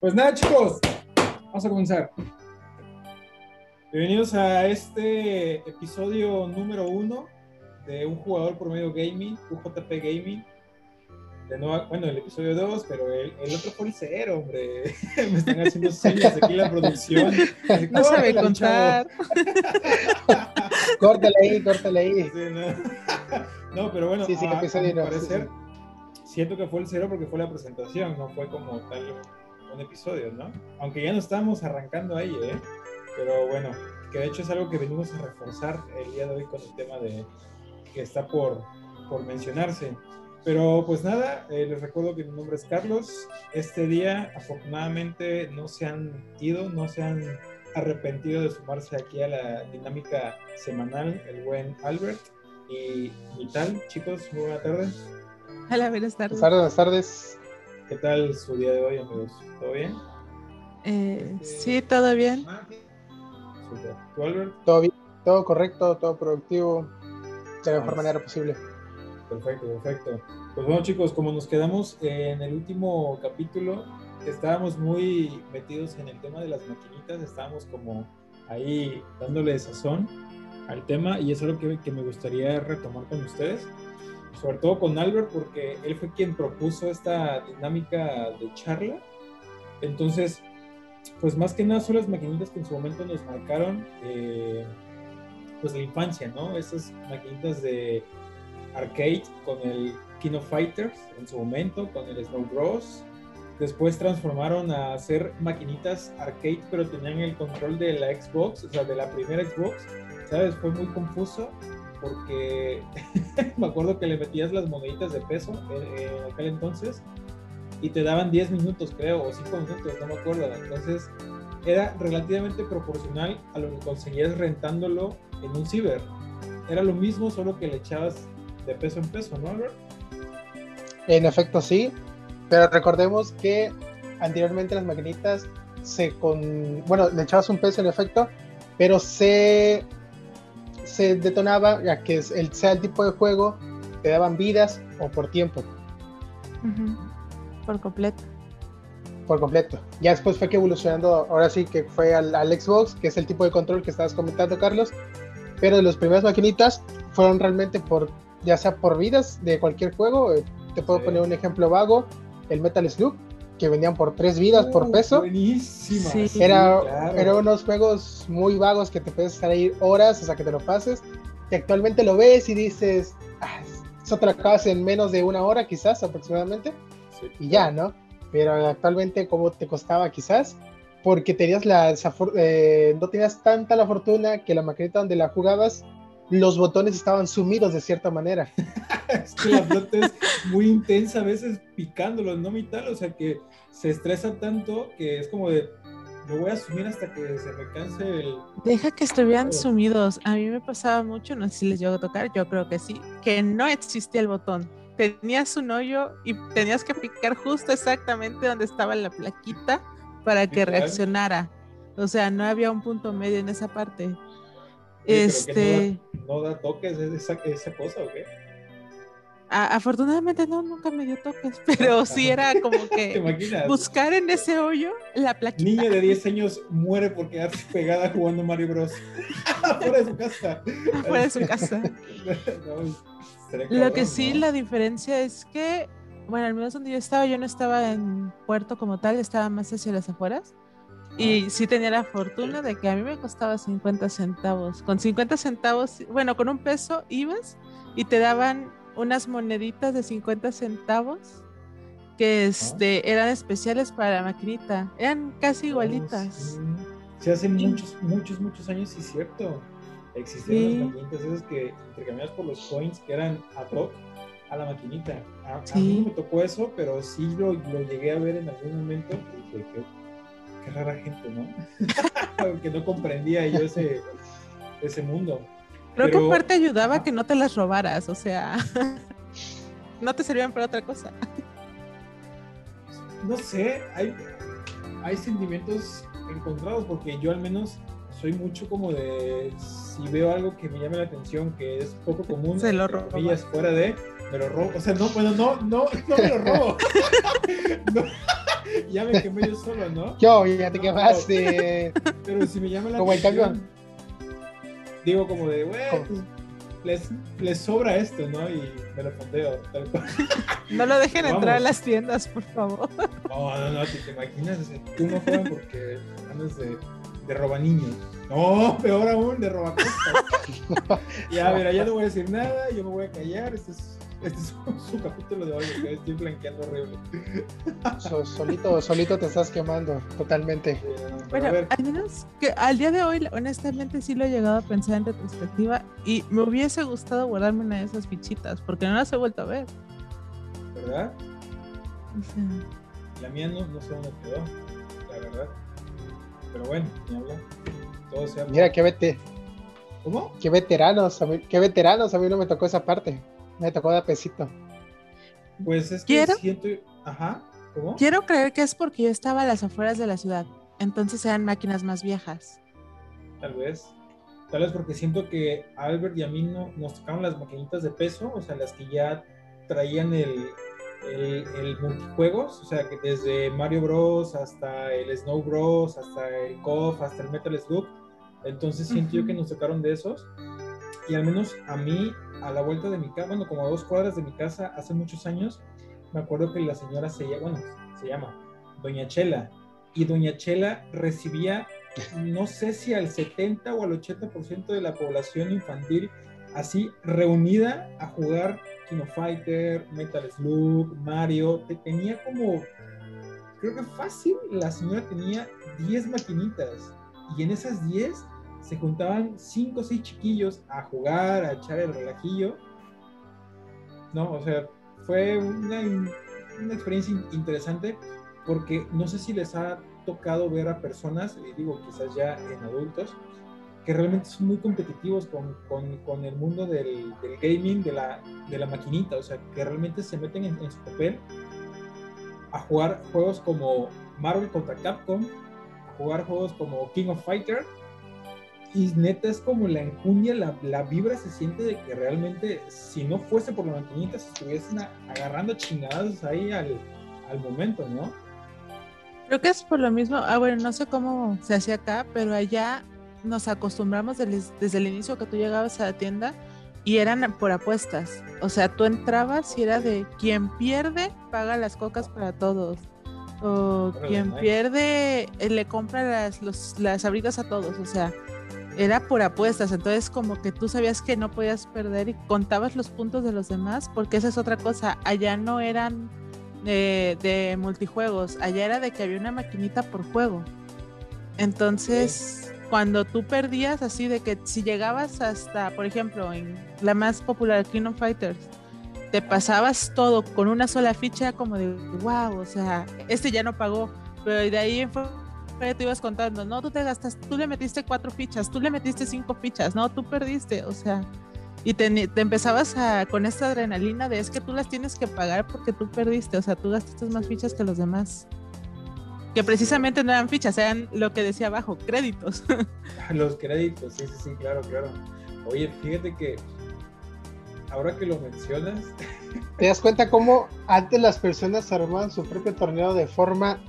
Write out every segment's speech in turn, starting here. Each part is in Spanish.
Pues nada, chicos, vamos a comenzar. Bienvenidos a este episodio número uno de un jugador por medio gaming, UJP Gaming. De nuevo, bueno, el episodio 2, pero el, el, otro fue el cero, hombre. Me están haciendo señas aquí la producción. No sabe contar. córtale ahí, córtale ahí. Sí, no. no. pero bueno, sí, sí, a, a mi no, parecer, sí, siento que fue el cero porque fue la presentación, no fue como tal un episodio, ¿no? Aunque ya no estábamos arrancando ahí, ¿eh? Pero bueno, que de hecho es algo que venimos a reforzar el día de hoy con el tema de que está por, por mencionarse. Pero pues nada, eh, les recuerdo que mi nombre es Carlos. Este día afortunadamente no se han ido, no se han arrepentido de sumarse aquí a la dinámica semanal, el buen Albert y Vital. Chicos, muy buenas tardes. Hola, buenas tardes. Buenas tardes, buenas tardes. ¿Qué tal su día de hoy, amigos? ¿Todo bien? Eh, sí, todo bien. Super. ¿Tú, Albert? Todo bien, todo correcto, todo productivo, de la mejor manera posible. Perfecto, perfecto. Pues bueno, chicos, como nos quedamos en el último capítulo, estábamos muy metidos en el tema de las maquinitas, estábamos como ahí dándole sazón al tema y es algo que, que me gustaría retomar con ustedes, sobre todo con Albert, porque él fue quien propuso esta dinámica de charla. Entonces, pues más que nada son las maquinitas que en su momento nos marcaron, eh, pues la infancia, ¿no? Esas maquinitas de arcade con el King of Fighters en su momento, con el Snow Bros. Después transformaron a hacer maquinitas arcade, pero tenían el control de la Xbox, o sea, de la primera Xbox. ¿Sabes? Fue muy confuso porque me acuerdo que le metías las moneditas de peso en, en aquel entonces y te daban 10 minutos, creo, o 5 minutos, no me acuerdo. Entonces era relativamente proporcional a lo que conseguías rentándolo en un ciber. Era lo mismo, solo que le echabas de peso en peso, ¿no, Albert? En efecto, sí, pero recordemos que anteriormente las maquinitas se con. Bueno, le echabas un peso en efecto, pero se. Se detonaba, ya que es el, sea el tipo de juego, te daban vidas o por tiempo. Por completo. por completo. Ya después fue que evolucionando, ahora sí que fue al, al Xbox, que es el tipo de control que estabas comentando, Carlos. Pero de las primeras maquinitas fueron realmente por, ya sea por vidas de cualquier juego. eh, Te puedo Sí. poner un ejemplo vago, el Metal Slug, que vendían por tres vidas por Uh, peso. Buenísima. Sí. Era, claro. eran unos juegos muy vagos que te puedes estar ahí horas hasta que te lo pases. Y actualmente lo ves y dices, "Ah, eso te lo acabas en menos de una hora quizás aproximadamente Sí. y ya, ¿no? Pero actualmente, ¿cómo te costaba quizás? Porque tenías la, esa eh, no tenías tanta la fortuna que la maquinita donde la jugabas, los botones estaban sumidos de cierta manera. es que la flota es muy intensa, a veces picándolo, no mi tal, o sea que se estresa tanto que es como de, lo voy a asumir hasta que se me canse el... Deja que estuvieran sumidos. A mí me pasaba mucho, no sé si les llegó a tocar, yo creo que sí, que no existía el botón. Tenías un hoyo y tenías que picar justo exactamente donde estaba la plaquita para que reaccionara. O sea, no había un punto medio en esa parte. Pero que Este, ¿No da toques esa, esa cosa o qué? a- afortunadamente no, nunca me dio toques, pero sí era como ¿Te que buscar en ese hoyo la plaquita. Niña de 10 años muere por quedarse pegada jugando Mario Bros. Fuera de su casa. Fuera de su casa. No, Lo que sí, ¿no? la diferencia es que, bueno, al menos donde yo estaba, yo no estaba en puerto como tal, estaba más hacia las afueras. Y sí tenía la fortuna de que a mí me costaba 50 centavos. Con 50 centavos, bueno, con un peso ibas y te daban unas moneditas de 50 centavos que este, eran especiales para la maquinita. Eran casi igualitas. Sí, Sí, hace muchos, muchos, muchos años, sí cierto. Existían Sí. las maquinitas esas que intercambiabas por los coins que eran ad hoc a la maquinita. A, a mí no me tocó eso, pero sí lo, lo llegué a ver en algún momento y dije, qué, rara gente, ¿no? que no comprendía yo ese, ese mundo. Creo que Pero- aparte ayudaba Ajá. que no te las robaras, o sea, no te servían para otra cosa. no sé, hay, hay sentimientos encontrados porque yo al menos soy mucho como de si veo algo que me llame la atención, que es poco común, Se lo comillas, fuera de, me lo robo. O sea, no, bueno, no, no, no me lo robo. no, ya me quemé yo solo, ¿no? Yo, ya te No, quemaste. Pero si me llama la Como el atención, digo como de, güey, pues, les, les sobra esto, ¿no? Y me lo fondeo, tal cual. No lo dejen Vamos. entrar a las tiendas, por favor. No, no, no, ¿te, te imaginas? Tú no juegan porque andas de, de roba niños. No, peor aún, de roba Ya, mira, ya no voy a decir nada, yo me voy a callar. Este es, este es su, su capítulo de hoy, estoy blanqueando horrible. So- solito, solito te estás quemando, totalmente. Eh, Bueno, al menos que al día de hoy, honestamente, sí lo he llegado a pensar en retrospectiva y me hubiese gustado guardarme una de esas fichitas porque no las he vuelto a ver. ¿verdad? O sea, La mía no, no sé dónde quedó, la verdad. Pero bueno, ni hablar. Todo sea. por- Mira qué vete, ¿Cómo? qué veteranos, a mí, qué veteranos, a mí no me tocó esa parte. Me tocó de pesito. Pues es que ¿Quiero? siento. Ajá, ¿cómo? quiero creer que es porque yo estaba a las afueras de la ciudad, entonces eran máquinas más viejas. Tal vez. Tal vez porque siento que a Albert y a mí no, nos tocaron las maquinitas de peso, o sea, las que ya traían el, el, el multijuegos, o sea, que desde Mario Bros. hasta el Snow Bros., hasta el KOF, hasta el Metal Slug. Entonces siento yo que nos tocaron de esos. Y al menos a mí, a la vuelta de mi casa, bueno, como a dos cuadras de mi casa, hace muchos años, me acuerdo que la señora se llama, Doña Chela. Y Doña Chela recibía no sé si al 70 o al 80% de la población infantil así reunida a jugar Kino Fighter, Metal Slug, Mario. Te- Tenía como, creo que fácil, la señora tenía 10 maquinitas y en esas 10 se juntaban 5 o 6 chiquillos a jugar, a echar el relajillo. No, o sea, fue una, una experiencia in- interesante porque no sé si les ha tocado ver a personas, y digo quizás ya en adultos, que realmente son muy competitivos con, con- con el mundo del, del gaming, de la, de la maquinita, o sea, que realmente se meten en, en su papel a jugar juegos como Marvel contra Capcom, a jugar juegos como King of Fighter, y neta es como la encuña, la, la vibra se siente de que realmente, si no fuese por la maquinita, se estuviesen a- agarrando chingadas ahí al, al momento, ¿no? Creo que es por lo mismo, ah, bueno, no sé cómo se hacía acá, pero allá nos acostumbramos del- desde el inicio que tú llegabas a la tienda y eran por apuestas. O sea, tú entrabas y era de quien pierde paga las cocas para todos. O quien pierde eh, le compra las, los- las abrigas a todos. O sea, era por apuestas. Entonces, como que tú sabías que no podías perder y contabas los puntos de los demás, porque esa es otra cosa. Allá no eran de, de multijuegos. Allá era de que había una maquinita por juego. Entonces, cuando tú perdías, así de que si llegabas hasta, por ejemplo, en la más popular, Kingdom Fighters, te pasabas todo con una sola ficha, como de wow, o sea, este ya no pagó. Pero de ahí en fuera te ibas contando, no, tú te gastas, tú le metiste cuatro fichas, tú le metiste cinco fichas, no, tú perdiste, o sea, y te, te empezabas a, con esta adrenalina de es que tú las tienes que pagar porque tú perdiste, o sea, tú gastaste más fichas que los demás. Que precisamente no eran fichas, eran lo que decía abajo, créditos. Los créditos, sí, sí, sí, claro, claro. Oye, fíjate que ahora que lo mencionas, ¿Te das cuenta cómo antes las personas armaban su propio torneo de forma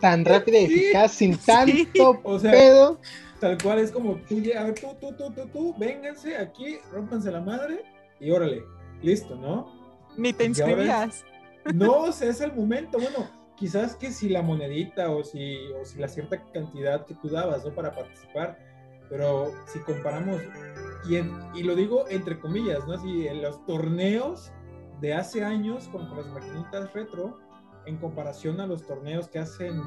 tan rápida y eficaz, sin sí. tanto o sea, pedo? tal cual es como tú, a ver, tú, tú, tú, tú, tú, vénganse aquí, rómpanse la madre y órale, listo, ¿no? Ni te es- inscribías. No, o sea, es el momento. Bueno, quizás que si la monedita o si, o si la cierta cantidad que tú dabas, ¿no? Para participar, pero si comparamos, y, en- y lo digo entre comillas, ¿no? Así, en los torneos de hace años con, con las maquinitas retro, en comparación a los torneos que hacen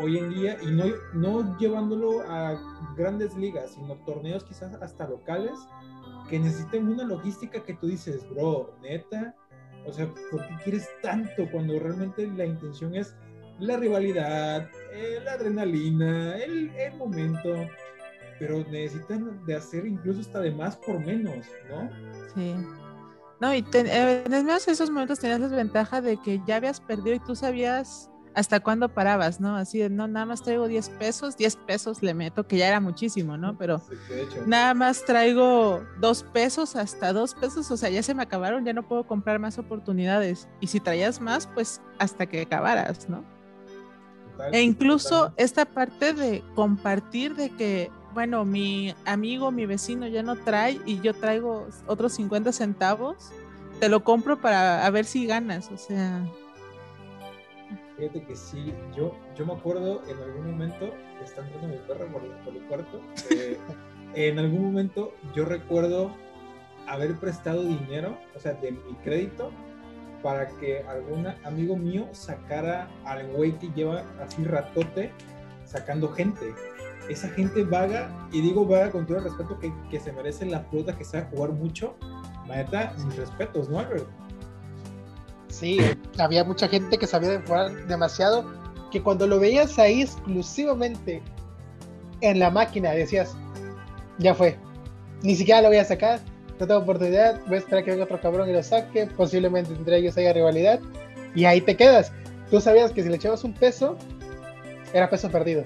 hoy en día, y no, no llevándolo a grandes ligas, sino torneos quizás hasta locales, que necesiten una logística que tú dices, bro, neta, o sea, ¿por qué quieres tanto cuando realmente la intención es la rivalidad, eh, la adrenalina, el, el momento? Pero necesitan de hacer incluso hasta de más por menos, ¿no? Sí. No, y te- eh, en esos momentos tenías la ventaja de que ya habías perdido y tú sabías hasta cuándo parabas, ¿no? Así de, no, nada más traigo 10 pesos, 10 pesos le meto, que ya era muchísimo, ¿no? Pero Sí, nada más traigo 2 pesos, hasta 2 pesos, o sea, ya se me acabaron, ya no puedo comprar más oportunidades. Y si traías más, pues hasta que acabaras, ¿no? total. E incluso esta parte de compartir de que, bueno, mi amigo, mi vecino ya no trae y yo traigo otros 50 centavos, te lo compro para a ver si ganas, o sea, Fíjate que sí, yo, yo me acuerdo en algún momento, está entrando mi perro por, el cuarto, eh, en algún momento yo recuerdo haber prestado dinero, o sea, de mi crédito, para que algún amigo mío sacara al güey que lleva así ratote sacando gente. Esa gente vaga, y digo vaga con todo el respeto que, que se merece la flota que sabe jugar mucho. La neta, mis respetos, ¿no, Albert? Sí, había mucha gente que sabía de jugar demasiado, que cuando lo veías ahí exclusivamente en la máquina decías, ya fue, ni siquiera lo voy a sacar, no tengo oportunidad, voy a esperar que venga otro cabrón y lo saque, posiblemente entre ellos haya rivalidad, y ahí te quedas. Tú sabías que si le echabas un peso, era peso perdido,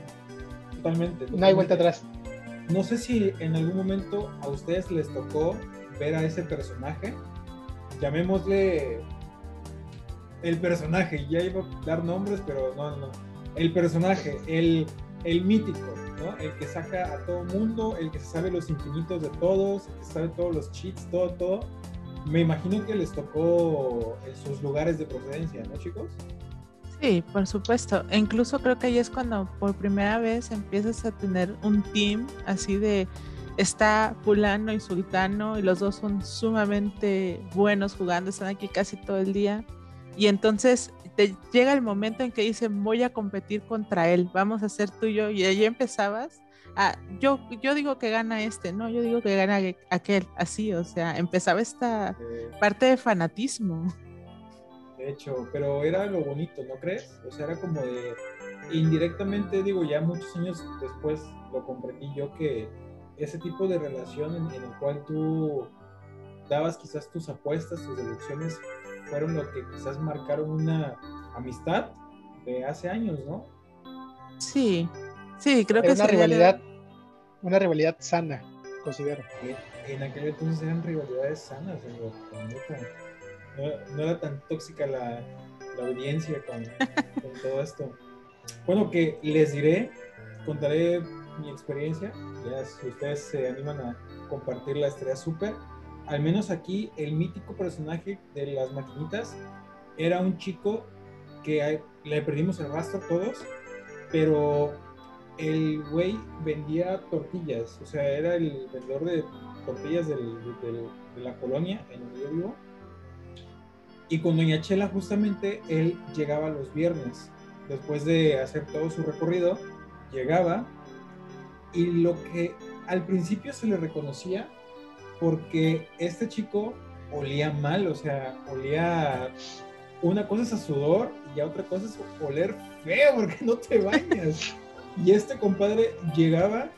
Totalmente. no hay vuelta atrás. No sé si en algún momento a ustedes les tocó ver a ese personaje. Llamémosle el personaje. Ya iba a dar nombres, pero no, no, no. El personaje, el, el mítico, ¿no? El que saca a todo mundo, el que se sabe los infinitos de todos, el que sabe todos los cheats, todo, todo. Me imagino que les tocó en sus lugares de procedencia, ¿no, chicos? Sí, por supuesto. E incluso creo que ahí es cuando por primera vez empiezas a tener un team así de está fulano y sultano y los dos son sumamente buenos jugando, están aquí casi todo el día. Y entonces te llega el momento en que dicen voy a competir contra él, vamos a ser tuyo y ahí empezabas. a yo, yo digo que gana este, no, yo digo que gana aquel, así, o sea, empezaba esta parte de fanatismo. De hecho, pero era lo bonito, ¿no crees? O sea, era como de indirectamente, digo, ya muchos años después lo comprendí yo que ese tipo de relación en, en el cual tú dabas quizás tus apuestas, tus deducciones, fueron lo que quizás marcaron una amistad de hace años, ¿no? Sí, sí, creo Era que una sería de- rivalidad, una rivalidad sana, considero. Que en aquel entonces eran rivalidades sanas, amigo, la neta. No, era tan tóxica la, la audiencia con, con todo esto. Bueno, que les diré, contaré mi experiencia, ya si ustedes se animan a compartirla estaría súper. Al menos aquí el mítico personaje de las maquinitas era un chico que a- le perdimos el rastro todos, pero el güey vendía tortillas, o sea, era el vendedor de tortillas del- del- de la colonia en donde yo vivo. Y con Doña Chela justamente él llegaba los viernes, después de hacer todo su recorrido, llegaba. Y lo que al principio se le reconocía porque este chico olía mal, o sea, olía una cosa es a sudor y a otra cosa es oler feo porque no te bañas. Y este compadre llegaba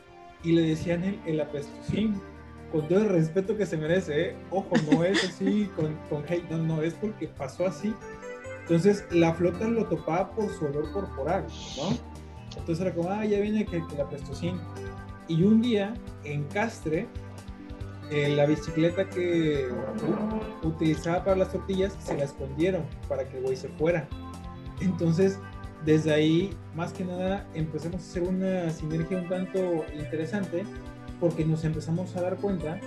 y le decían el, el apestosín, con todo el respeto que se merece, ¿eh? ojo, no es así con, con hate, no, no, es porque pasó así. Entonces la flota lo topaba por su olor corporal, ¿no? Entonces era como, ah, ya viene que, que el apestosín. Y un día en Castre, eh, la bicicleta que u- utilizaba para las tortillas se la escondieron para que el güey se fuera. Entonces, desde ahí, más que nada, empezamos a hacer una sinergia un tanto interesante porque nos empezamos a dar cuenta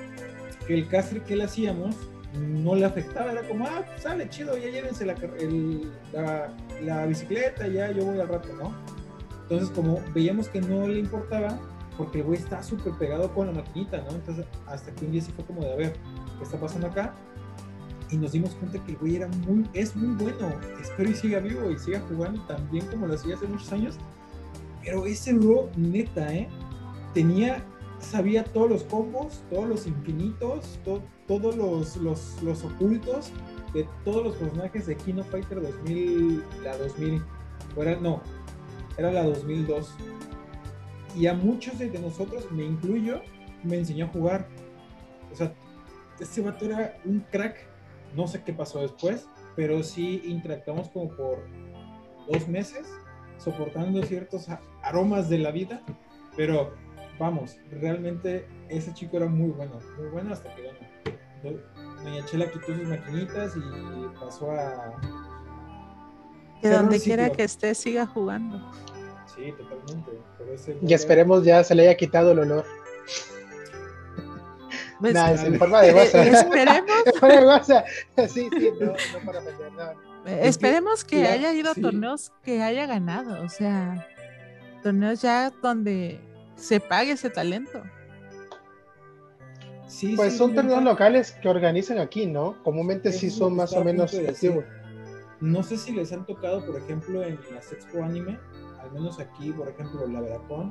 que el castre que le hacíamos no le afectaba, era como, ah, pues, sale chido, ya llévense la, la, bicicleta, ya yo voy al rato, ¿no? Entonces, como veíamos que no le importaba, porque el güey está súper pegado con la maquinita, ¿no? Entonces, hasta que un día sí fue como de, a ver, ¿qué está pasando acá? Y nos dimos cuenta que el güey era muy, es muy bueno. Espero y siga vivo y siga jugando tan bien como lo hacía hace muchos años. Pero ese bro, neta, ¿eh? Tenía, sabía todos los combos, todos los infinitos, to- todos los, los, los ocultos de todos los personajes de Kino Fighter 2000, la 2000. O era, no, era la 2002 y a muchos de nosotros, me incluyo, me enseñó a jugar. O sea, este vato era un crack. No sé qué pasó después, pero sí interactuamos como por dos meses, soportando ciertos aromas de la vida. Pero vamos, realmente ese chico era muy bueno, muy bueno hasta que, bueno, do- Doña Chela quitó sus maquinitas y pasó a... Que donde quiera que esté, siga jugando. Sí, totalmente. Pero ese Y esperemos ya se le haya quitado el olor. Pues, Nah, es en forma de guasa. esperemos, En forma de guasa. Sí, sí, no, no para vender, no. eh, esperemos que haya ido a sí. torneos que haya ganado, o sea, torneos ya donde se pague ese talento. Sí, Pues sí, son torneos locales que organizan aquí, ¿no? Comúnmente sí son más o menos activos. No sé si les han tocado, por ejemplo, en las Expo Anime, al menos aquí, por ejemplo, la Veracruz,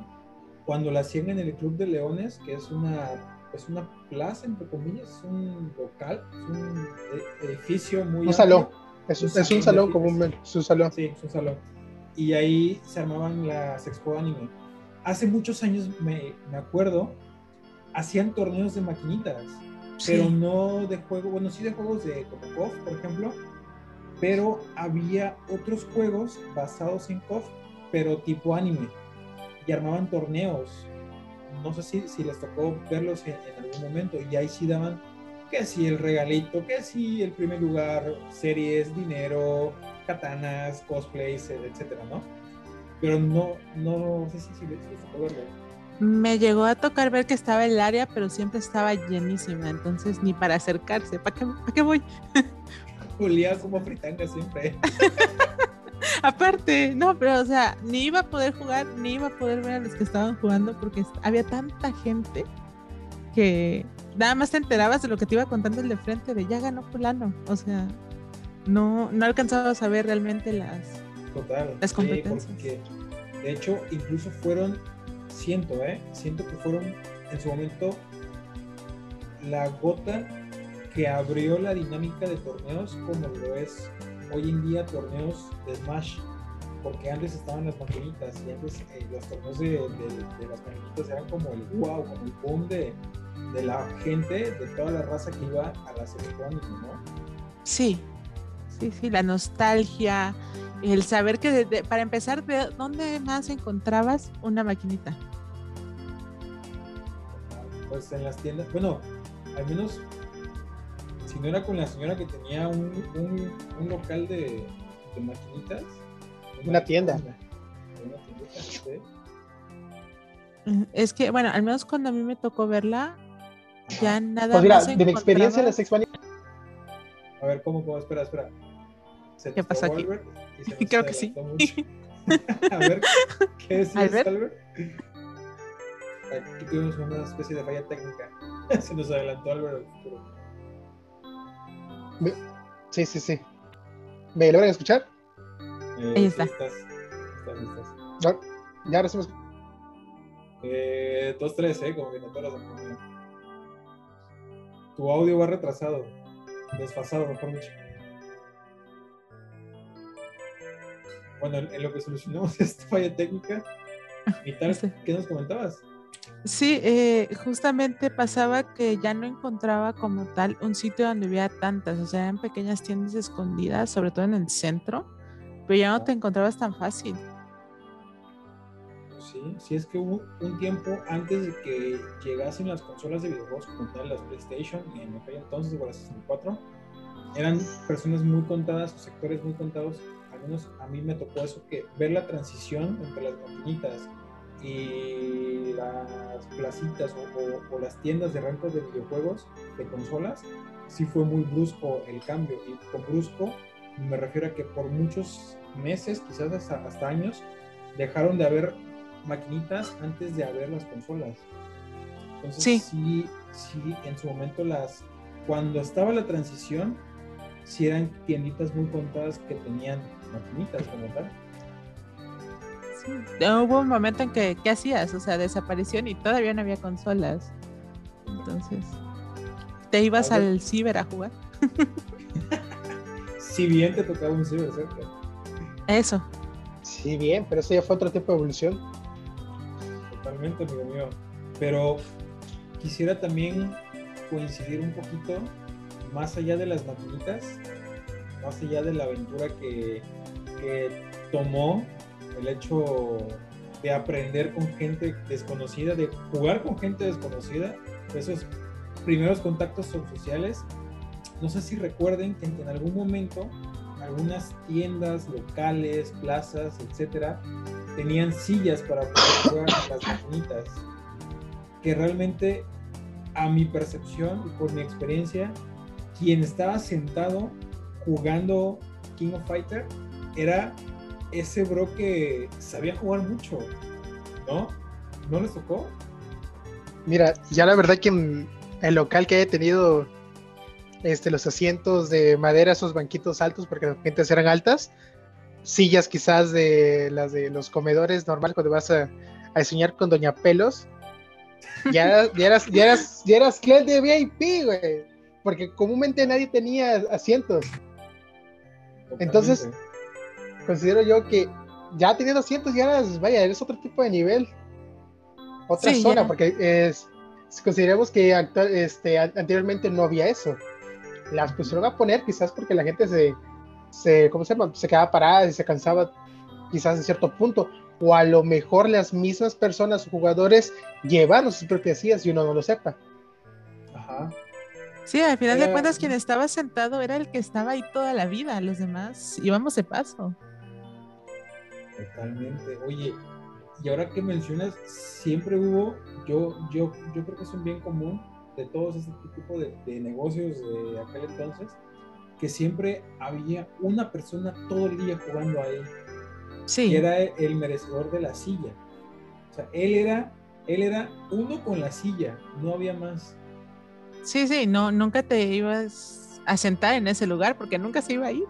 cuando la hacían en el Club de Leones, que es una, es una plaza, entre comillas, es un local, es un e- edificio muy Un amplio. salón. Es, Un es un salón salón de comúnmente, es un salón. Sí, es un salón. Y ahí se armaban las Expo Anime. Hace muchos años, me, me acuerdo, hacían torneos de maquinitas pero no de juego, bueno, sí de juegos de como por ejemplo, pero había otros juegos basados en KOF, pero tipo anime, y armaban torneos. No sé si, si les tocó verlos en, en algún momento, y ahí sí daban que si el regalito, que si el primer lugar, series, dinero, katanas, cosplays, etcétera, ¿no? Pero no, no sé si, si les, les tocó verlo. Me llegó a tocar ver que estaba el área, pero siempre estaba llenísima, entonces ni para acercarse. ¿Para qué, para qué voy? Olía como fritanga siempre. Aparte, no, pero o sea, ni iba a poder jugar, ni iba a poder ver a los que estaban jugando porque había tanta gente que nada más te enterabas de lo que te iba contando el de frente, de ya ganó fulano. O sea, no, no alcanzabas a ver realmente las... Total. Las sí, competencias. porque, de hecho, incluso fueron, siento, ¿eh? Siento que fueron en su momento la gota que abrió la dinámica de torneos como lo es hoy en día torneos de Smash. Porque antes estaban las maquinitas y antes eh, los torneos de, de- de las maquinitas eran como el wow, como el boom de, de la gente, de toda la raza que iba a las Anime, ¿no? Sí, sí, sí, la nostalgia, el saber que de- de- para empezar, ¿de dónde más encontrabas una maquinita? pues en las tiendas, bueno, al menos si no era con la señora que tenía un, un, un local de, de maquinitas. Una tienda. Una tiendita, sí. Mm, Es que, bueno, al menos cuando a mí me tocó verla, ya nada Pues mira, más de mi experiencia en las encontrabas- Expo A ver, ¿cómo, cómo? Espera, espera. Se ¿Qué pasó aquí? Albert y Creo que sí. A ver, ¿qué decías, Albert. Albert? Aquí tuvimos una especie de falla técnica. Se nos adelantó Albert al futuro. Sí, sí, sí. ¿Me logran escuchar? Eh, Ahí sí, está. Estás, estás, estás. No, ya recibimos. Eh, 2-3, ¿eh? Como que no todas las. Tu audio va retrasado. Desfasado, mejor dicho. Bueno, en, lo que solucionamos esta falla técnica, y tal, Sí. ¿qué nos comentabas? Sí, eh, justamente pasaba que ya no encontraba como tal un sitio donde hubiera tantas, o sea, eran pequeñas tiendas escondidas, sobre todo en el centro, pero ya no te encontrabas tan fácil. Sí, sí es que hubo un tiempo antes de que llegasen las consolas de videojuegos como tal, las PlayStation, en aquel entonces, o las 64, eran personas muy contadas, sectores muy contados, menos a mí me tocó eso, que ver la transición entre las maquinitas y las placitas o, o- o las tiendas de rentas de videojuegos, de consolas, sí fue muy brusco el cambio. Y con brusco me refiero a que por muchos meses, quizás hasta, hasta años, dejaron de haber maquinitas antes de haber las consolas. Entonces Sí. sí, sí, en su momento las, cuando estaba la transición, sí eran tienditas muy contadas que tenían maquinitas como tal. Sí, Hubo un momento en que, ¿qué hacías? O sea, desaparecieron y todavía no había consolas. Entonces, ¿te ibas al ciber a jugar? Si bien te tocaba un ciber cerca. Eso. Sí, bien, pero eso ya fue otro tipo de evolución. Totalmente, amigo mío. Pero quisiera también coincidir un poquito más allá de las maquinitas, más allá de la aventura que, que tomó el hecho de aprender con gente desconocida, de jugar con gente desconocida, esos primeros contactos sociales. No sé si recuerden que en algún momento algunas tiendas locales, plazas, etcétera, tenían sillas para poder jugar las maquinitas. Que realmente, a mi percepción y por mi experiencia, quien estaba sentado jugando King of Fighter era ese bro que sabía jugar mucho, ¿no? ¿No les tocó? Mira, ya la verdad que el local que he tenido este, los asientos de madera, esos banquitos altos, porque las banquitas eran altas, sillas quizás de las de los comedores normal cuando vas a, a soñar con Doña Pelos. Ya, ya, eras, ya, eras, ya eras cliente de VIP, güey. Porque comúnmente nadie tenía asientos. Entonces, considero yo que ya teniendo asientos, ya eras, vaya, eres otro tipo de nivel. Otra Sí, zona, ya. porque es, consideremos que actual- este, an- anteriormente no había eso. Las pusieron a poner quizás porque la gente se, se, ¿cómo se llama? Se quedaba parada y se cansaba quizás en cierto punto. O a lo mejor las mismas personas o jugadores llevaron sus propias sillas y uno no lo sepa. Sí, al final de cuentas quien estaba sentado era el que estaba ahí toda la vida, los demás íbamos de paso. Totalmente. Oye, y ahora que mencionas, siempre hubo, yo, yo, yo creo que es un bien común de todos este tipo de, de negocios de aquel entonces, que siempre había una persona todo el día jugando ahí, Sí, que era el merecedor de la silla. O sea, él era, él era uno con la silla, no había más. Sí, sí, no, nunca te ibas a sentar en ese lugar porque nunca se iba a ir.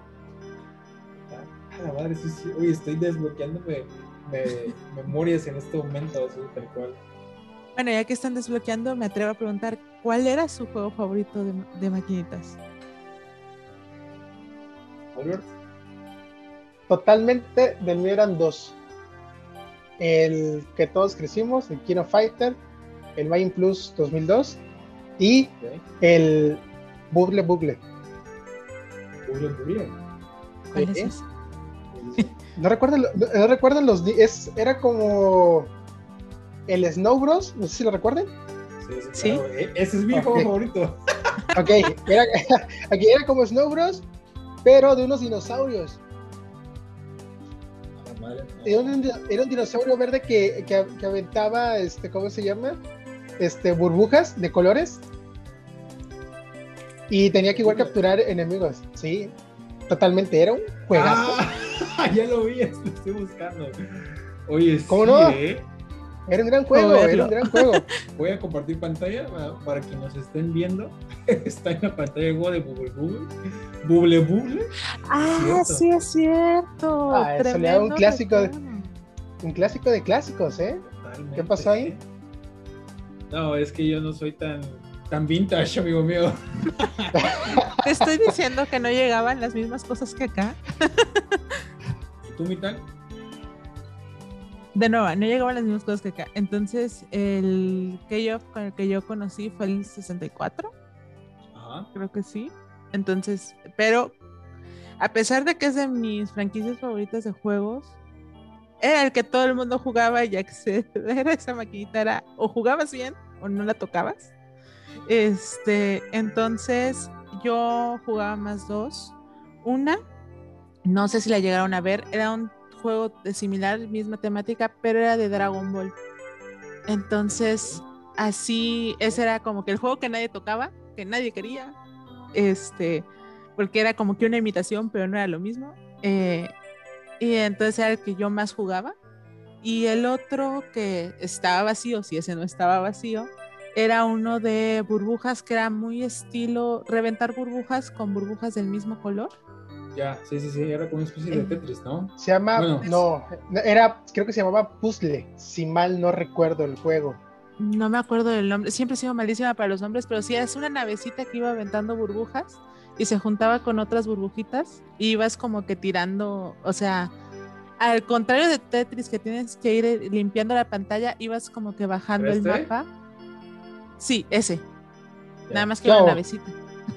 A la madre, sí, sí. Oye, estoy desbloqueándome me- memorias en este momento, así, tal cual. Bueno, ya que están desbloqueando, me atrevo a preguntar, ¿cuál era su juego favorito de, de maquinitas? Albert, Totalmente del mío eran dos. El que todos crecimos, el Kino Fighter, el Mayin Plus 2002 y el Bugle Bugle. Bugle, bugle. ¿Cuál es ese? No recuerdan, no, recuerdan los di- es era como el Snow Bros, no sé si lo recuerdan. Sí, sí, ¿Sí? claro. E- Ese es mi juego favorito. Ok, era, aquí era como Snow Bros, pero de unos dinosaurios. A la madre, no. Era un, era un dinosaurio verde que, que, que aventaba, este, ¿cómo se llama? Este, burbujas de colores. Y tenía que igual capturar enemigos, sí. Totalmente, era un juegazo. Ah, ya lo vi, lo estoy buscando. Oye, ¿Cómo sí, no? ¿eh? Era un gran juego, era un gran juego. Voy a compartir pantalla para, para que nos estén viendo. Está en la pantalla de juego de Bubble Bubble. Bubble Bubble. Ah, sí es cierto. Ah, eso le da un clásico de-. Un clásico de clásicos, ¿eh? Totalmente. ¿Qué pasó ahí? No, es que yo no soy tan, tan vintage, amigo mío. Te estoy diciendo que no llegaban las mismas cosas que acá. ¿Y tú, Mital? De nuevo, no llegaban las mismas cosas que acá. Entonces, el que yo con el que yo conocí fue el 64, Ajá. creo que sí. Entonces, pero a pesar de que es de mis franquicias favoritas de juegos, era el que todo el mundo jugaba y acceder a esa maquinita era o jugabas bien o no la tocabas. Este, entonces yo jugaba más dos. Una, no sé si la llegaron a ver, era un juego de similar, misma temática, pero era de Dragon Ball. Entonces, así, ese era como que el juego que nadie tocaba, que nadie quería, este, porque era como que una imitación, pero no era lo mismo. eh, y entonces era el que yo más jugaba. Y el otro que estaba vacío, si ese no estaba vacío, era uno de burbujas que era muy estilo reventar burbujas con burbujas del mismo color. Ya, sí, sí, sí. Era como una especie de Eh. Tetris, ¿no? Se llama, Bueno. no, era, creo que se llamaba Puzzle, si mal no recuerdo el juego. No me acuerdo del nombre, siempre he sido malísima para los nombres, pero sí es una navecita que iba aventando burbujas y se juntaba con otras burbujitas y ibas como que tirando, o sea, al contrario de Tetris que tienes que ir eh, limpiando la pantalla, ibas como que bajando el ¿Este? mapa. Sí, ese, Ya. nada más que una navecita.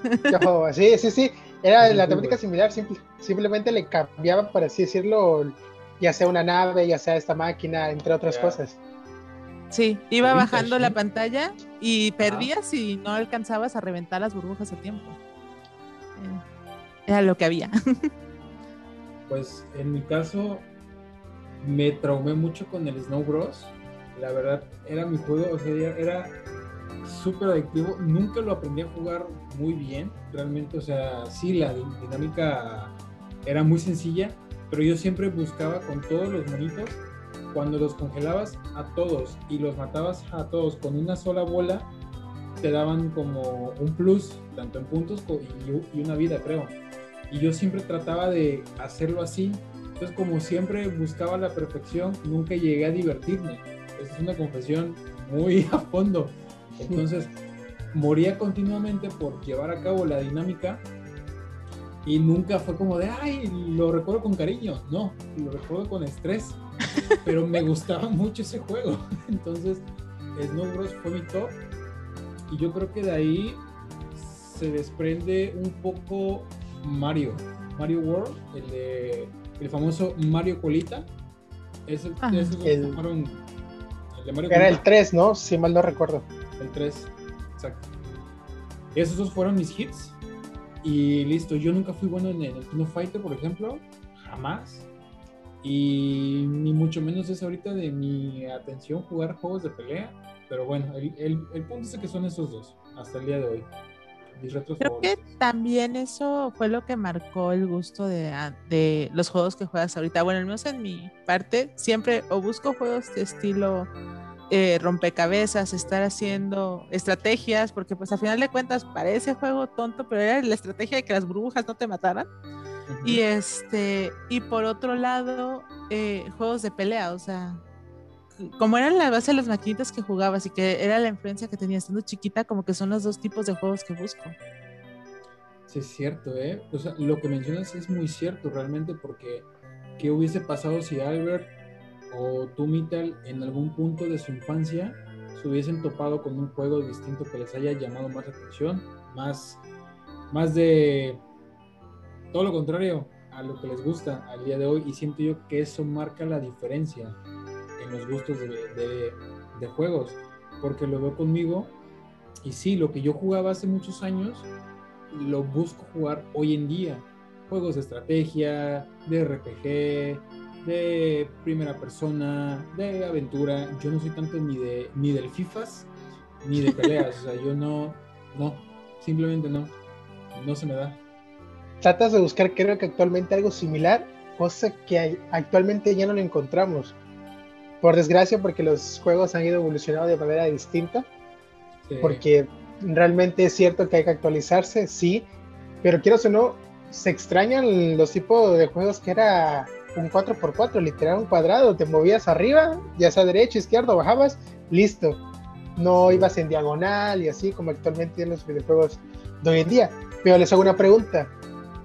Sí, sí, sí. Era Sí, la temática similar, simple- simplemente le cambiaban, por así decirlo, ya sea una nave, ya sea esta máquina, entre otras Ya. cosas. Sí, iba bajando la pantalla y perdías y no alcanzabas a reventar las burbujas a tiempo. Era lo que había. Pues en mi caso, me traumé mucho con el Snow Bros. La verdad, era mi juego, o sea, era súper adictivo. Nunca lo aprendí a jugar muy bien, realmente, o sea, sí, la dinámica era muy sencilla, pero yo siempre buscaba con todos los monitos, cuando los congelabas a todos y los matabas a todos con una sola bola, te daban como un plus, tanto en puntos y una vida, creo. Y yo siempre trataba de hacerlo así. Entonces, como siempre buscaba la perfección, nunca llegué a divertirme. Esa es una confesión muy a fondo. Entonces, moría continuamente por llevar a cabo la dinámica y nunca fue como de, ay, lo recuerdo con cariño. No, lo recuerdo con estrés. Pero me gustaba mucho ese juego. Entonces, Snow Bros fue mi top. Y yo creo que de ahí se desprende un poco Mario. Mario World, el, de, el famoso Mario Colita. Ese, el, fueron, Era el 3, ¿no? Si mal no recuerdo. El 3, exacto. Esos dos fueron mis hits. Y listo, yo nunca fui bueno en el Kino Fighter, por ejemplo, jamás. Y ni mucho menos es ahorita de mi atención jugar juegos de pelea. Pero bueno, el, el, punto es que son esos dos, hasta el día de hoy. Creo que también eso fue lo que marcó el gusto de, de, los juegos que juegas ahorita. Bueno, al menos en mi parte, siempre o busco juegos de estilo eh, rompecabezas, estar haciendo estrategias, porque pues al final de cuentas parece juego tonto, pero era la estrategia de que las burbujas no te mataran. Y este, y por otro lado, eh, juegos de pelea, o sea, como eran la base de las maquinitas que jugabas y que era la influencia que tenía estando chiquita, como que son los dos tipos de juegos que busco. Sí, es cierto, ¿eh? O lo que mencionas es muy cierto realmente porque ¿qué hubiese pasado si Albert o tú, Mittal, en algún punto de su infancia se hubiesen topado con un juego distinto que les haya llamado más atención, más, más de todo lo contrario a lo que les gusta al día de hoy y siento yo que eso marca la diferencia en los gustos de, juegos, porque lo veo conmigo y sí, lo que yo jugaba hace muchos años, lo busco jugar hoy en día. Juegos de estrategia, de RPG, de primera persona, de aventura. Yo no soy tanto ni de ni del FIFAs ni de peleas. o sea, yo no, no, simplemente no, no se me da. Tratas de buscar, creo que actualmente algo similar, cosa que actualmente ya no lo encontramos. Por desgracia, porque los juegos han ido evolucionando de manera distinta. Porque realmente es cierto que hay que actualizarse, sí, pero quiero o no, se extrañan los tipos de juegos que era un 4x4, literal un cuadrado, te movías arriba, ya sea derecho, izquierdo, bajabas, listo. No ibas en diagonal y así como actualmente tienen los videojuegos de hoy en día. Pero les hago una pregunta.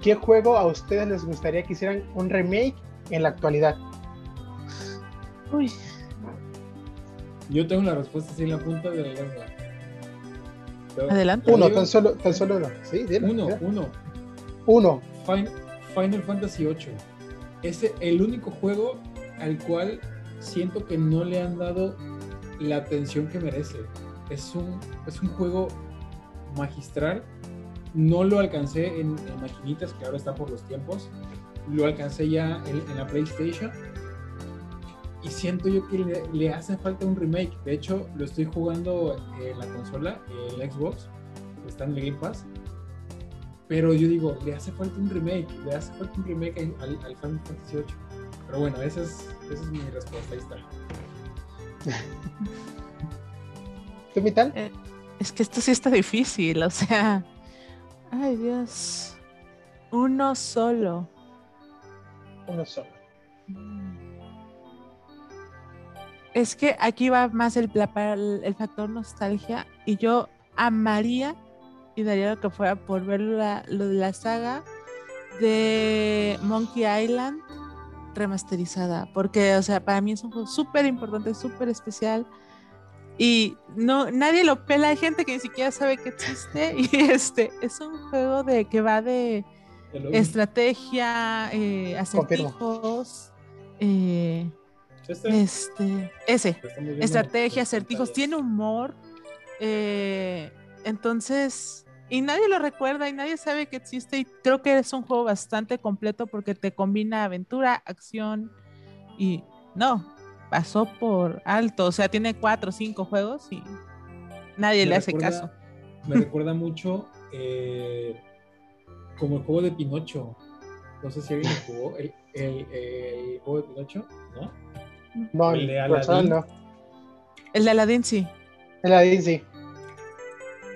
¿Qué juego a ustedes les gustaría que hicieran un remake en la actualidad? Uy. Yo tengo la respuesta así en la punta de la lengua. Adelante. Uno, tan solo, tan solo uno. Sí, uno, uno. Uno. Final Fantasy VIII es el único juego al cual siento que no le han dado la atención que merece. Es un, es un juego magistral. No lo alcancé en, maquinitas, que ahora está por los tiempos. Lo alcancé ya en, la PlayStation. Y siento yo que le, le, hace falta un remake. De hecho, lo estoy jugando en la consola, en el Xbox. Está en el Game Pass pero yo digo, le hace falta un remake, le hace falta un remake al, al Final Fantasy VIII. Pero bueno, esa es, esa es mi respuesta, ahí está. ¿Tú, Mital? Eh, es que esto sí está difícil, o sea. Ay, Dios. Uno solo. Uno solo. Es que aquí va más el, el factor nostalgia y yo amaría y daría lo que fuera por ver la, lo de la saga de Monkey Island remasterizada, porque, o sea, para mí es un juego súper importante, súper especial. Y no, nadie lo pela, hay gente que ni siquiera sabe que existe. Y este es un juego de que va de estrategia, eh, acertijos. Eh, ¿Este? este, ese, estrategia, acertijos, tiene humor. Eh, entonces, y nadie lo recuerda y nadie sabe que existe y creo que es un juego bastante completo porque te combina aventura, acción y no, pasó por alto. O sea, tiene cuatro o cinco juegos y nadie Me le hace caso. Me recuerda mucho eh, como el juego de Pinocho. No sé si alguien jugó. El, el- el juego de Pinocho, ¿no? No, El de personal Aladdin. no. El de Aladdin sí. En la sí.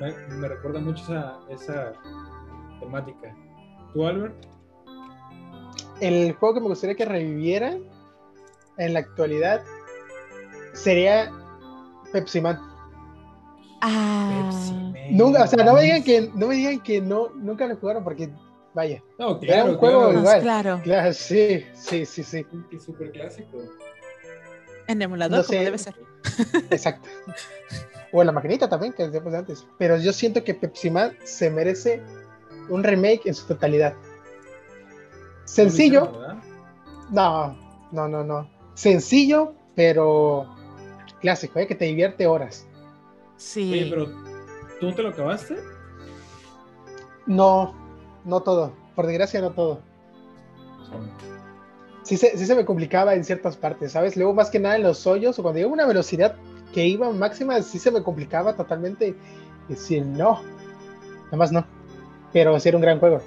Me, me recuerda mucho esa, esa temática. ¿Tú, Albert? El juego que me gustaría que reviviera en la actualidad sería Pepsi Man. Ah, Pepsi Man. Nunca, o sea, no me digan que no me digan que no, nunca lo jugaron porque vaya. No, Era un juego claro. pues, igual. claro. Claro, sí, sí, sí, sí. Es súper clásico. En emulador, No como sé. debe ser. Exacto. O en la maquinita también, que decíamos antes. Pero yo siento que Pepsi Man se merece un remake en su totalidad. Sencillo, no, no, no, no. Sencillo, pero clásico, ¿eh? que te divierte horas. Sí. Oye, pero ¿tú te lo acabaste? No, no todo. Por desgracia, no todo. Sí se, sí se me complicaba en ciertas partes, ¿sabes? Luego, más que nada en los hoyos, o cuando llegaba una velocidad que iba máxima, sí se me complicaba totalmente. Decir, no, nada más no. Pero sí era un gran juego.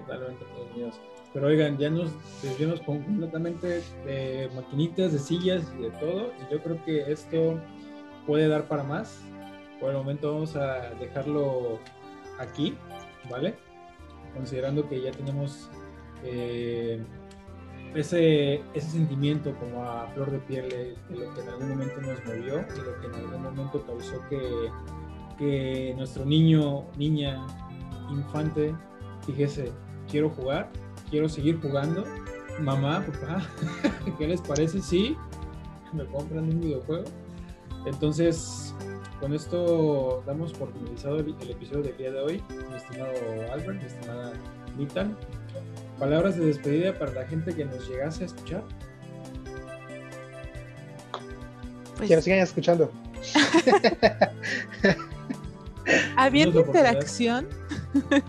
Totalmente todos míos. Pero oigan, ya nos desviamos completamente de maquinitas, de sillas de todo. Y yo creo que esto puede dar para más. Por el momento vamos a dejarlo aquí, ¿vale? Considerando que ya tenemos eh, ese, ese sentimiento como a flor de piel de, de lo que en algún momento nos movió y lo que en algún momento causó que, que nuestro niño, niña, infante dijese, quiero jugar, quiero seguir jugando. Mamá, papá, ¿qué les parece? Sí, me compran un videojuego. Entonces, con esto damos por finalizado el, el episodio del día de hoy. Mi estimado Albert, mi estimada Vital. Palabras de despedida para la gente que nos llegase a escuchar. Pues, Que nos sigan escuchando. habiendo interacción,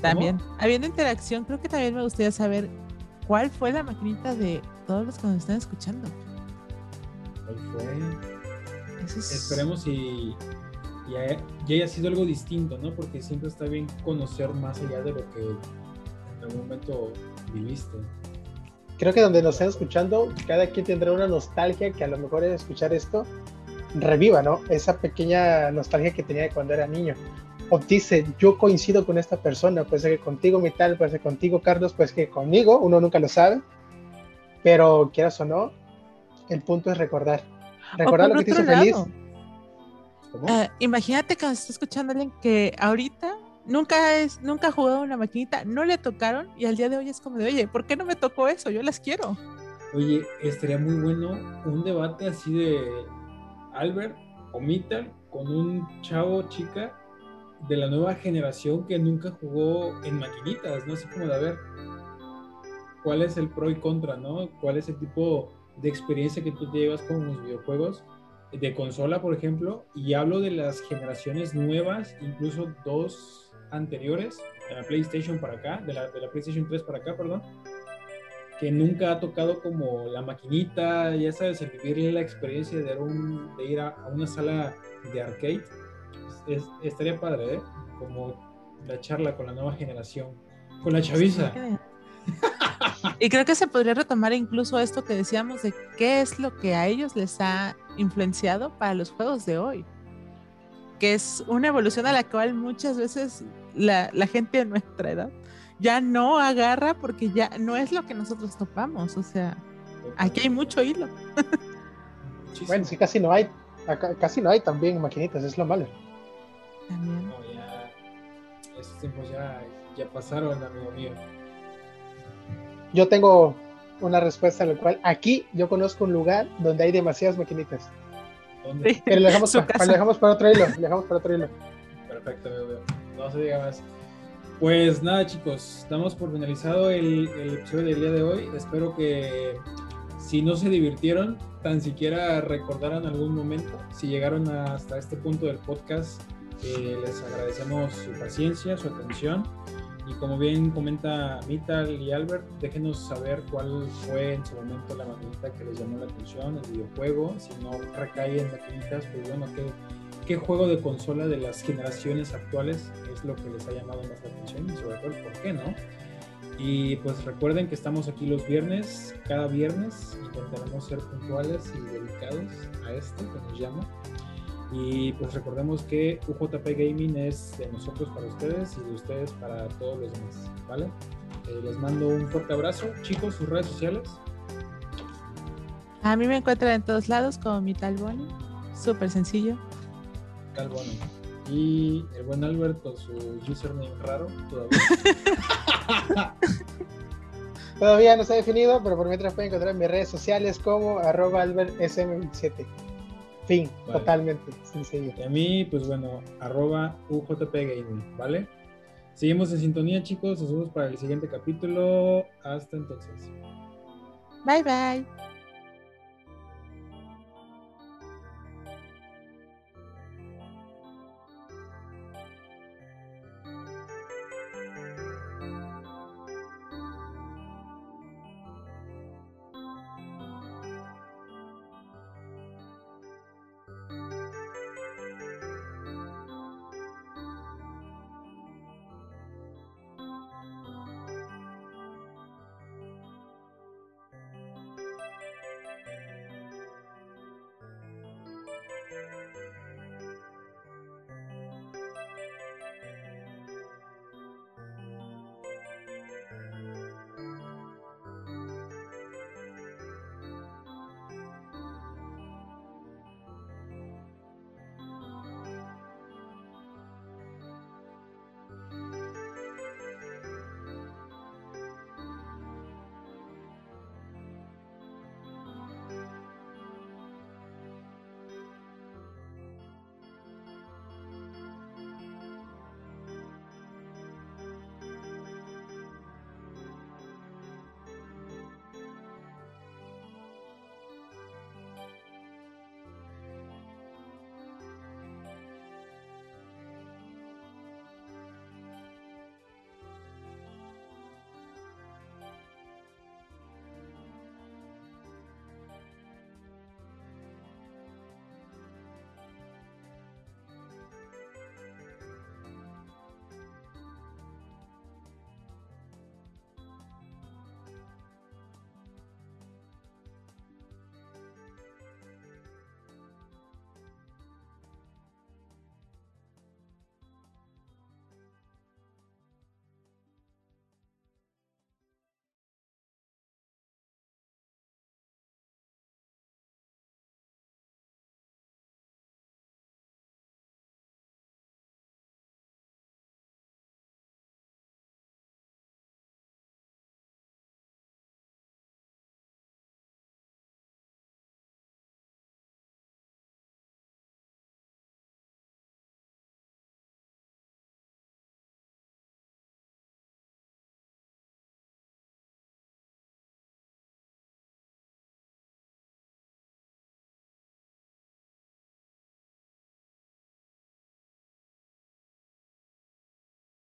también, habiendo interacción, creo que también me gustaría saber cuál fue la maquinita de todos los que nos están escuchando. ¿Cuál fue? Eso es- Esperemos y, y haya, y haya sido algo distinto, ¿no? Porque siempre está bien conocer más allá de lo que en algún momento viviste. Creo que donde nos estén escuchando, cada quien tendrá una nostalgia que a lo mejor es escuchar esto reviva, ¿no? Esa pequeña nostalgia que tenía de cuando era niño. O dice, yo coincido con esta persona, puede ser que contigo mi tal, puede ser contigo Carlos, pues que conmigo, uno nunca lo sabe, pero quieras o no, el punto es recordar. Recordar lo que te hizo feliz. lado, ¿Cómo? Eh, imagínate que nos está escuchando alguien que ahorita nunca es, nunca ha jugado una maquinita, no le tocaron y al día de hoy es como de, oye, ¿por qué no me tocó eso? Yo las quiero. Oye, estaría muy bueno un debate así de Albert o Mittal con un chavo chica de la nueva generación que nunca jugó en maquinitas, ¿no? Así como de a ver cuál es el pro y contra, ¿no? ¿Cuál es el tipo de experiencia que tú te llevas con los videojuegos de consola, por ejemplo? Y hablo de las generaciones nuevas, incluso dos anteriores, de la PlayStation para acá, de la, de la PlayStation 3 para acá, perdón que nunca ha tocado como la maquinita, ya sabes, el vivir la experiencia de, un- de ir a, a una sala de arcade. Es- estaría padre, ¿eh? Como la charla con la nueva generación, con la chaviza. Y creo que se podría retomar incluso esto que decíamos de qué es lo que a ellos les ha influenciado para los juegos de hoy. Que es una evolución a la cual muchas veces la, la gente de nuestra edad ya no agarra porque ya no es lo que nosotros topamos. O sea, aquí hay mucho hilo. Muchísimo. Bueno, sí, casi no hay, acá- casi no hay también maquinitas, es lo malo. También. No, ya, esos tiempos ya, ya pasaron, amigo mío. Yo tengo una respuesta en la cual aquí yo conozco un lugar donde hay demasiadas maquinitas. ¿Dónde? Sí. Pero dejamos, para otro hilo, lo dejamos para otro hilo. Perfecto, amigo mío. No se diga más. Pues nada, chicos, damos por finalizado el, el episodio del día de hoy. Espero que si no se divirtieron, tan siquiera recordaran algún momento. Si llegaron hasta este punto del podcast, eh, les agradecemos su paciencia, su atención. Y como bien comenta Vital y Albert, déjenos saber cuál fue en su momento la maquinita que les llamó la atención, el videojuego. Si no recae en maquinitas, pues bueno, ¿qué, qué juego de consola de las generaciones actuales es lo que les ha llamado más la atención y sobre todo por qué, ¿no? Y pues recuerden que estamos aquí los viernes, cada viernes, intentaremos ser puntuales y dedicados a esto que nos llama. Y pues recordemos que UJP Gaming es de nosotros para ustedes y de ustedes para todos los demás, ¿vale? Eh, les mando un fuerte abrazo. Chicos, sus redes sociales. A mí me encuentran en todos lados como mi tal Bonnie. Súper sencillo. Bonnie. Y el buen Albert con su username raro todavía. Todavía no se ha definido, pero por mientras pueden encontrar en mis redes sociales como arroba albertsm27. Fin, Vale. totalmente sencillo. Y a mí, pues bueno, arroba UJP Gaming, ¿vale? Seguimos en sintonía, chicos. Nos vemos para el siguiente capítulo. Hasta entonces. Bye bye.